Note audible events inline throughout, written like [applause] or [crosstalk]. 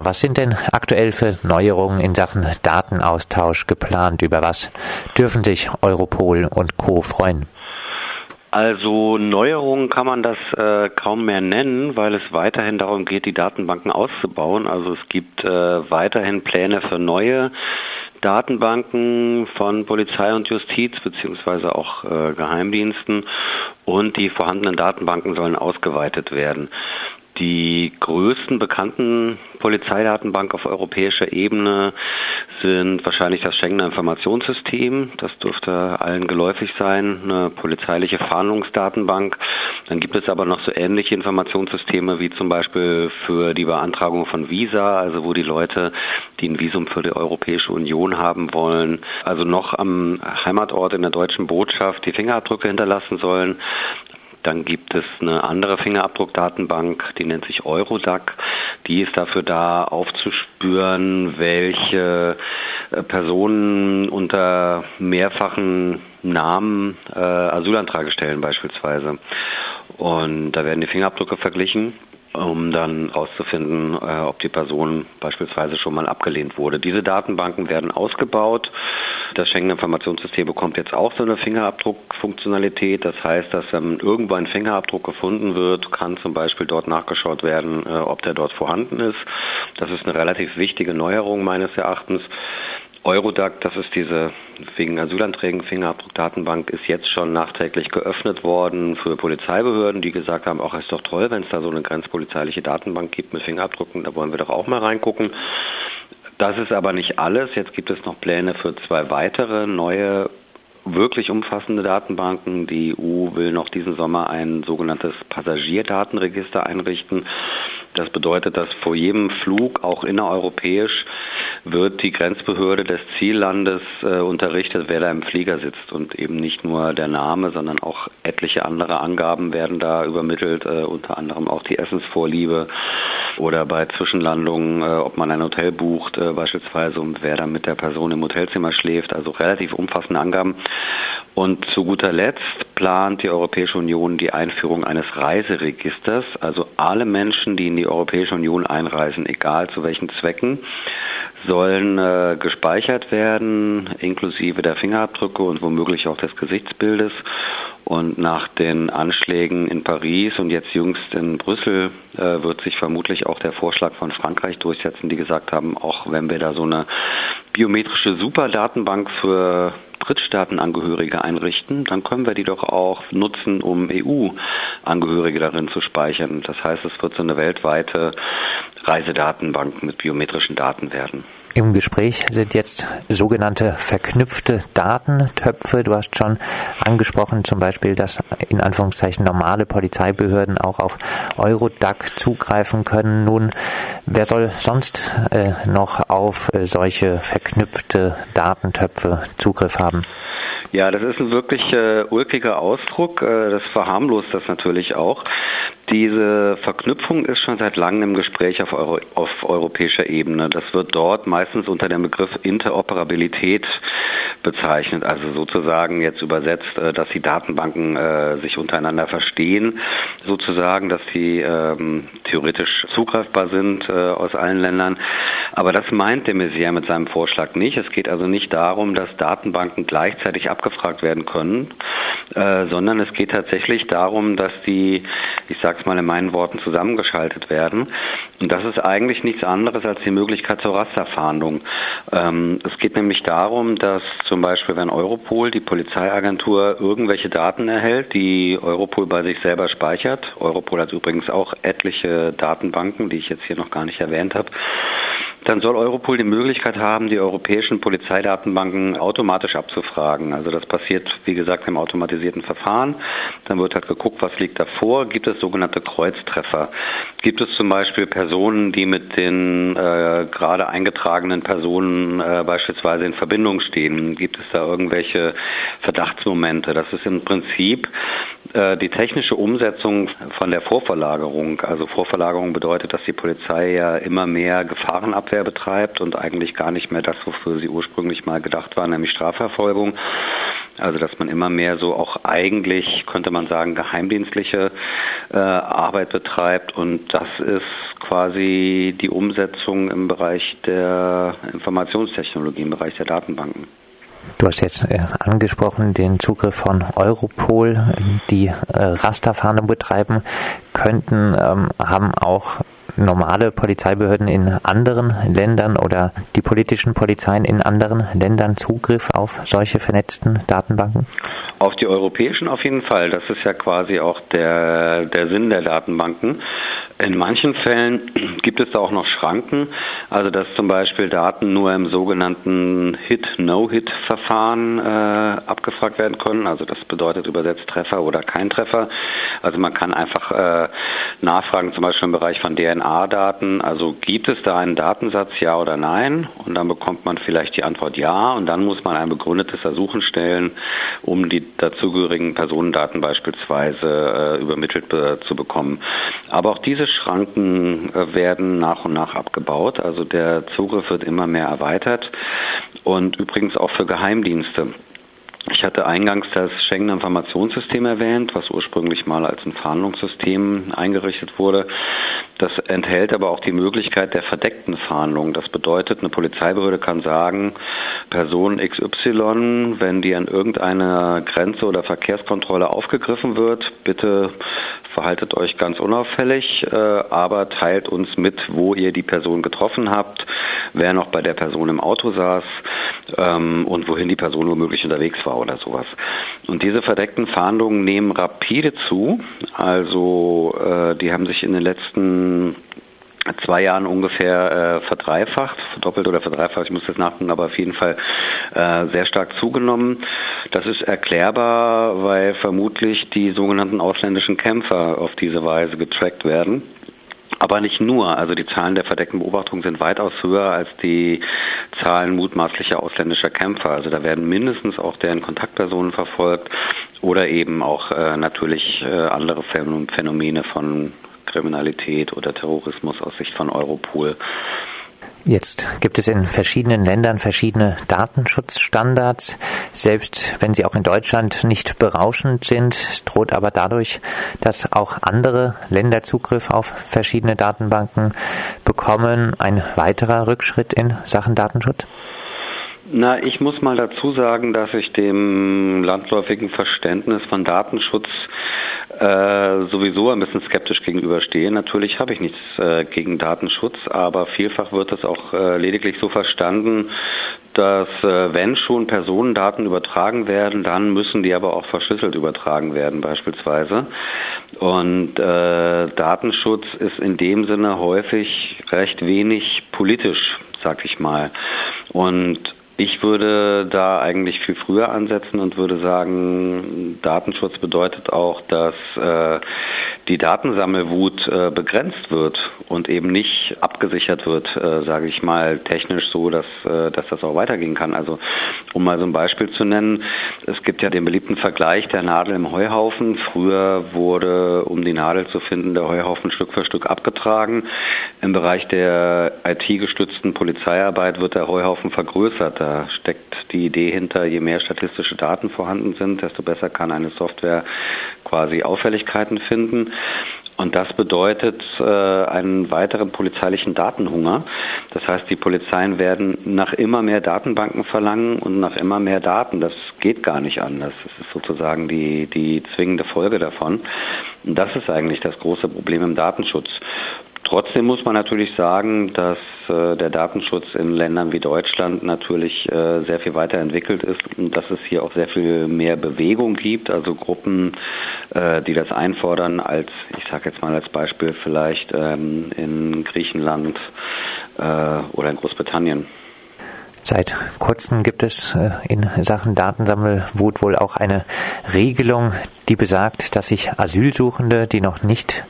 Was sind denn aktuell für Neuerungen in Sachen Datenaustausch geplant? Über was dürfen sich Europol und Co. freuen? Also Neuerungen kann man das äh, kaum mehr nennen, weil es weiterhin darum geht, die Datenbanken auszubauen. Also es gibt äh, weiterhin Pläne für neue Datenbanken von Polizei und Justiz beziehungsweise auch äh, Geheimdiensten und die vorhandenen Datenbanken sollen ausgeweitet werden. Die größten bekannten Polizeidatenbank auf europäischer Ebene sind wahrscheinlich das Schengener Informationssystem. Das dürfte allen geläufig sein. Eine polizeiliche Fahndungsdatenbank. Dann gibt es aber noch so ähnliche Informationssysteme wie zum Beispiel für die Beantragung von Visa, also wo die Leute, die ein Visum für die Europäische Union haben wollen, also noch am Heimatort in der deutschen Botschaft die Fingerabdrücke hinterlassen sollen. Dann gibt es eine andere Fingerabdruckdatenbank, die nennt sich Eurodac. Die ist dafür da, aufzuspüren, welche äh, Personen unter mehrfachen Namen äh, Asylanträge stellen beispielsweise. Und da werden die Fingerabdrücke verglichen um dann herauszufinden, äh, ob die Person beispielsweise schon mal abgelehnt wurde. Diese Datenbanken werden ausgebaut. Das Schengen Informationssystem bekommt jetzt auch so eine Fingerabdruckfunktionalität. Das heißt, dass wenn irgendwo ein Fingerabdruck gefunden wird, kann zum Beispiel dort nachgeschaut werden, äh, ob der dort vorhanden ist. Das ist eine relativ wichtige Neuerung meines Erachtens. Eurodac, das ist diese wegen Asylanträgen Fingerabdruckdatenbank, ist jetzt schon nachträglich geöffnet worden für Polizeibehörden, die gesagt haben, auch ist doch toll, wenn es da so eine grenzpolizeiliche Datenbank gibt mit Fingerabdrücken, da wollen wir doch auch mal reingucken. Das ist aber nicht alles. Jetzt gibt es noch Pläne für zwei weitere neue wirklich umfassende Datenbanken. Die EU will noch diesen Sommer ein sogenanntes Passagierdatenregister einrichten. Das bedeutet, dass vor jedem Flug, auch innereuropäisch, wird die Grenzbehörde des Ziellandes äh, unterrichtet, wer da im Flieger sitzt. Und eben nicht nur der Name, sondern auch etliche andere Angaben werden da übermittelt, äh, unter anderem auch die Essensvorliebe oder bei Zwischenlandungen, äh, ob man ein Hotel bucht, äh, beispielsweise, und wer da mit der Person im Hotelzimmer schläft. Also relativ umfassende Angaben. Und zu guter Letzt plant die Europäische Union die Einführung eines Reiseregisters. Also alle Menschen, die in die Europäische Union einreisen, egal zu welchen Zwecken, sollen äh, gespeichert werden, inklusive der Fingerabdrücke und womöglich auch des Gesichtsbildes. Und nach den Anschlägen in Paris und jetzt jüngst in Brüssel äh, wird sich vermutlich auch der Vorschlag von Frankreich durchsetzen, die gesagt haben, auch wenn wir da so eine biometrische Superdatenbank für Drittstaatenangehörige einrichten, dann können wir die doch auch nutzen, um EU-Angehörige darin zu speichern. Das heißt, es wird so eine weltweite Reisedatenbank mit biometrischen Daten werden. Im Gespräch sind jetzt sogenannte verknüpfte Datentöpfe. Du hast schon angesprochen, zum Beispiel, dass in Anführungszeichen normale Polizeibehörden auch auf Eurodac zugreifen können. Nun, wer soll sonst äh, noch auf äh, solche verknüpfte Datentöpfe Zugriff haben? Ja, das ist ein wirklich äh, ulkiger Ausdruck. Äh, das verharmlost das natürlich auch. Diese Verknüpfung ist schon seit langem im Gespräch auf, Euro, auf europäischer Ebene. Das wird dort meistens unter dem Begriff Interoperabilität bezeichnet, also sozusagen jetzt übersetzt, äh, dass die Datenbanken äh, sich untereinander verstehen, sozusagen, dass sie ähm, theoretisch zugreifbar sind äh, aus allen Ländern. Aber das meint de Maizière mit seinem Vorschlag nicht. Es geht also nicht darum, dass Datenbanken gleichzeitig abgefragt werden können, äh, sondern es geht tatsächlich darum, dass die, ich sage es mal in meinen Worten, zusammengeschaltet werden. Und das ist eigentlich nichts anderes als die Möglichkeit zur Rasterfahndung. Ähm, es geht nämlich darum, dass zum Beispiel, wenn Europol, die Polizeiagentur, irgendwelche Daten erhält, die Europol bei sich selber speichert, Europol hat übrigens auch etliche Datenbanken, die ich jetzt hier noch gar nicht erwähnt habe, dann soll Europol die Möglichkeit haben, die europäischen Polizeidatenbanken automatisch abzufragen. Also das passiert, wie gesagt, im automatisierten Verfahren. Dann wird halt geguckt, was liegt davor. Gibt es sogenannte Kreuztreffer? Gibt es zum Beispiel Personen, die mit den äh, gerade eingetragenen Personen äh, beispielsweise in Verbindung stehen? Gibt es da irgendwelche Verdachtsmomente? Das ist im Prinzip äh, die technische Umsetzung von der Vorverlagerung. Also Vorverlagerung bedeutet, dass die Polizei ja immer mehr Gefahrenabwehr betreibt und eigentlich gar nicht mehr das, wofür sie ursprünglich mal gedacht war, nämlich Strafverfolgung. Also dass man immer mehr so auch eigentlich, könnte man sagen, geheimdienstliche äh, Arbeit betreibt und das ist quasi die Umsetzung im Bereich der Informationstechnologie, im Bereich der Datenbanken. Du hast jetzt äh, angesprochen den Zugriff von Europol, die äh, Rasterfahndung betreiben könnten, ähm, haben auch normale Polizeibehörden in anderen Ländern oder die politischen Polizeien in anderen Ländern Zugriff auf solche vernetzten Datenbanken? Auf die europäischen auf jeden Fall. Das ist ja quasi auch der, der Sinn der Datenbanken. In manchen Fällen [clears throat] gibt es da auch noch Schranken, also dass zum Beispiel Daten nur im sogenannten Hit-No-Hit-Verfahren äh, abgefragt werden können. Also das bedeutet übersetzt Treffer oder kein Treffer. Also man kann einfach äh, nachfragen, zum Beispiel im Bereich von DNA-Daten. Also gibt es da einen Datensatz, ja oder nein? Und dann bekommt man vielleicht die Antwort ja. Und dann muss man ein begründetes Ersuchen stellen, um die dazugehörigen Personendaten beispielsweise äh, übermittelt be zu bekommen. Aber auch diese Schranken äh, werden nach und nach abgebaut. Also der Zugriff wird immer mehr erweitert und übrigens auch für Geheimdienste. Ich hatte eingangs das Schengen Informationssystem erwähnt, was ursprünglich mal als ein Fahndungssystem eingerichtet wurde. Das enthält aber auch die Möglichkeit der verdeckten Fahndung. Das bedeutet, eine Polizeibehörde kann sagen, Person XY, wenn die an irgendeiner Grenze oder Verkehrskontrolle aufgegriffen wird, bitte verhaltet euch ganz unauffällig, äh, aber teilt uns mit, wo ihr die Person getroffen habt, wer noch bei der Person im Auto saß ähm, und wohin die Person womöglich unterwegs war oder sowas. Und diese verdeckten Fahndungen nehmen rapide zu. Also äh, die haben sich in den letzten zwei Jahren ungefähr äh, verdreifacht, verdoppelt oder verdreifacht, ich muss das nachdenken, aber auf jeden Fall äh, sehr stark zugenommen. Das ist erklärbar, weil vermutlich die sogenannten ausländischen Kämpfer auf diese Weise getrackt werden. Aber nicht nur. Also die Zahlen der verdeckten Beobachtungen sind weitaus höher als die Zahlen mutmaßlicher ausländischer Kämpfer. Also da werden mindestens auch deren Kontaktpersonen verfolgt oder eben auch äh, natürlich äh, andere Phänomene von Kriminalität oder Terrorismus aus Sicht von Europol. Jetzt gibt es in verschiedenen Ländern verschiedene Datenschutzstandards. Selbst wenn sie auch in Deutschland nicht berauschend sind, droht aber dadurch, dass auch andere Länder Zugriff auf verschiedene Datenbanken bekommen, ein weiterer Rückschritt in Sachen Datenschutz? Na, ich muss mal dazu sagen, dass ich dem landläufigen Verständnis von Datenschutz äh, sowieso ein bisschen skeptisch gegenüberstehe. Natürlich habe ich nichts äh, gegen Datenschutz, aber vielfach wird es auch äh, lediglich so verstanden, dass äh, wenn schon Personendaten übertragen werden, dann müssen die aber auch verschlüsselt übertragen werden beispielsweise. Und äh, Datenschutz ist in dem Sinne häufig recht wenig politisch, sag ich mal. Und ich würde da eigentlich viel früher ansetzen und würde sagen, Datenschutz bedeutet auch, dass äh, die Datensammelwut äh, begrenzt wird und eben nicht abgesichert wird, äh, sage ich mal, technisch so, dass, äh, dass das auch weitergehen kann. Also um mal so ein Beispiel zu nennen, es gibt ja den beliebten Vergleich der Nadel im Heuhaufen. Früher wurde, um die Nadel zu finden, der Heuhaufen Stück für Stück abgetragen. Im Bereich der IT-gestützten Polizeiarbeit wird der Heuhaufen vergrößert. Da steckt die Idee hinter, je mehr statistische Daten vorhanden sind, desto besser kann eine Software quasi Auffälligkeiten finden. Und das bedeutet äh, einen weiteren polizeilichen Datenhunger. Das heißt, die Polizeien werden nach immer mehr Datenbanken verlangen und nach immer mehr Daten. Das geht gar nicht anders. Das ist sozusagen die, die zwingende Folge davon. Und das ist eigentlich das große Problem im Datenschutz. Trotzdem muss man natürlich sagen, dass äh, der Datenschutz in Ländern wie Deutschland natürlich äh, sehr viel weiterentwickelt ist und dass es hier auch sehr viel mehr Bewegung gibt, also Gruppen, äh, die das einfordern, als ich sage jetzt mal als Beispiel vielleicht ähm, in Griechenland äh, oder in Großbritannien. Seit kurzem gibt es äh, in Sachen Datensammelwut wohl auch eine Regelung, die besagt, dass sich Asylsuchende, die noch nicht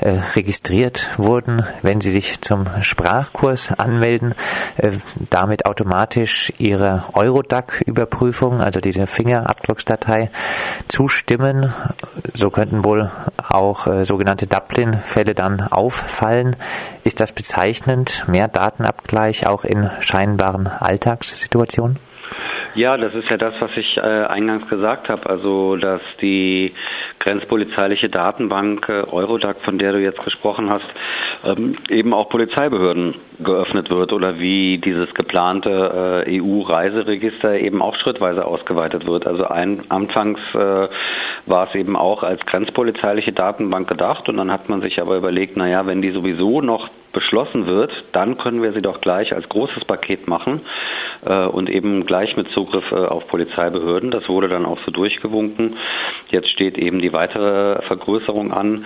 äh, registriert wurden, wenn sie sich zum Sprachkurs anmelden, äh, damit automatisch ihre Eurodac-Überprüfung, also diese Fingerabdrucksdatei, zustimmen. So könnten wohl auch äh, sogenannte Dublin-Fälle dann auffallen. Ist das bezeichnend? Mehr Datenabgleich auch in scheinbaren Alltagssituationen? Ja, das ist ja das, was ich äh, eingangs gesagt habe. Also, dass die grenzpolizeiliche Datenbank äh, Eurodac, von der du jetzt gesprochen hast, ähm, eben auch Polizeibehörden geöffnet wird oder wie dieses geplante äh, EU-Reiseregister eben auch schrittweise ausgeweitet wird. Also ein, anfangs äh, war es eben auch als grenzpolizeiliche Datenbank gedacht und dann hat man sich aber überlegt, naja, wenn die sowieso noch beschlossen wird, dann können wir sie doch gleich als großes Paket machen äh, und eben gleich mit Zugriff äh, auf Polizeibehörden. Das wurde dann auch so durchgewunken. Jetzt steht eben die weitere Vergrößerung an,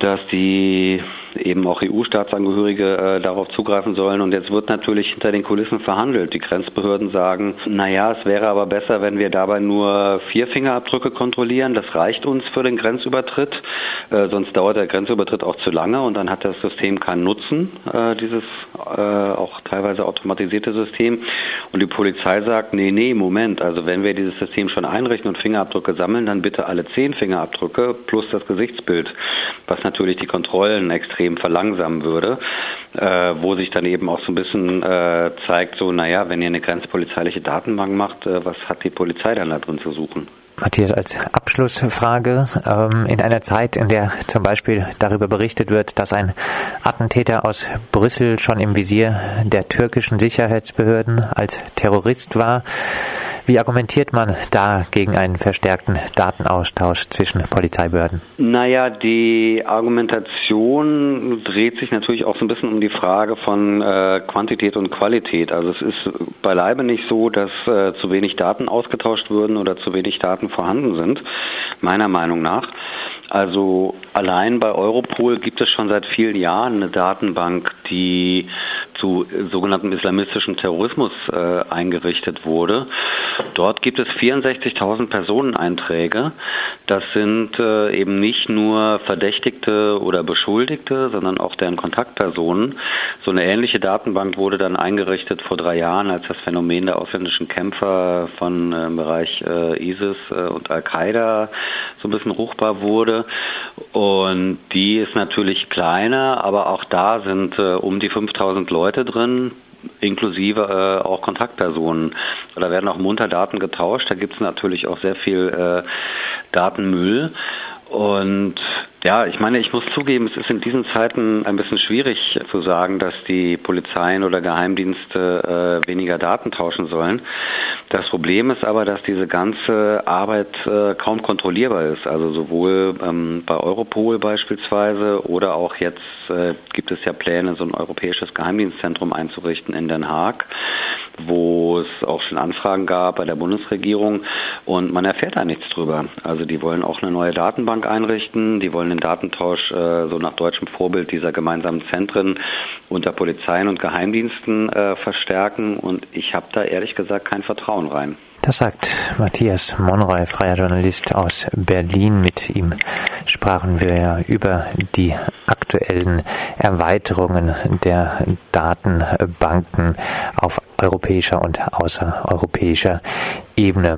dass die eben auch EU-Staatsangehörige äh, darauf zugreifen sollen. Und jetzt wird natürlich hinter den Kulissen verhandelt. Die Grenzbehörden sagen, naja, es wäre aber besser, wenn wir dabei nur vier Fingerabdrücke kontrollieren. Das reicht uns für den Grenzübertritt. Äh, sonst dauert der Grenzübertritt auch zu lange und dann hat das System keinen Nutzen, äh, dieses äh, auch teilweise automatisierte System. Und die Polizei sagt, nee, nee, Moment, also wenn wir dieses System schon einrichten und Fingerabdrücke sammeln, dann bitte alle zehn Fingerabdrücke plus das Gesichtsbild, was natürlich die Kontrollen extrem verlangsamen würde, äh, wo sich dann eben auch so ein bisschen äh, zeigt, so, naja, wenn ihr eine grenzpolizeiliche Datenbank macht, äh, was hat die Polizei dann da drin zu suchen? Matthias, als Abschlussfrage, ähm, in einer Zeit, in der zum Beispiel darüber berichtet wird, dass ein Attentäter aus Brüssel schon im Visier der türkischen Sicherheitsbehörden als Terrorist war, wie argumentiert man da gegen einen verstärkten Datenaustausch zwischen Polizeibehörden? Naja, die Argumentation dreht sich natürlich auch so ein bisschen um die Frage von äh, Quantität und Qualität. Also es ist beileibe nicht so, dass äh, zu wenig Daten ausgetauscht würden oder zu wenig Daten vorhanden sind, meiner Meinung nach. Also allein bei Europol gibt es schon seit vielen Jahren eine Datenbank, die zu sogenannten islamistischen Terrorismus äh, eingerichtet wurde. Dort gibt es 64.000 Personeneinträge. Das sind äh, eben nicht nur Verdächtigte oder Beschuldigte, sondern auch deren Kontaktpersonen. So eine ähnliche Datenbank wurde dann eingerichtet vor drei Jahren, als das Phänomen der ausländischen Kämpfer von äh, Bereich äh, ISIS äh, und Al-Qaida so ein bisschen ruchbar wurde. Und die ist natürlich kleiner, aber auch da sind äh, um die 5000 Leute drin, inklusive äh, auch Kontaktpersonen. Da werden auch munter Daten getauscht. Da gibt es natürlich auch sehr viel äh, Datenmüll. Und ja, ich meine, ich muss zugeben, es ist in diesen Zeiten ein bisschen schwierig zu sagen, dass die Polizeien oder Geheimdienste äh, weniger Daten tauschen sollen. Das Problem ist aber, dass diese ganze Arbeit äh, kaum kontrollierbar ist. Also sowohl ähm, bei Europol beispielsweise oder auch jetzt äh, gibt es ja Pläne, so ein europäisches Geheimdienstzentrum einzurichten in Den Haag wo es auch schon Anfragen gab bei der Bundesregierung und man erfährt da nichts drüber. Also die wollen auch eine neue Datenbank einrichten, die wollen den Datentausch äh, so nach deutschem Vorbild dieser gemeinsamen Zentren unter Polizeien und Geheimdiensten äh, verstärken und ich habe da ehrlich gesagt kein Vertrauen rein. Das sagt Matthias Monroy, freier Journalist aus Berlin. Mit ihm sprachen wir ja über die aktuellen Erweiterungen der Datenbanken auf europäischer und außereuropäischer Ebene.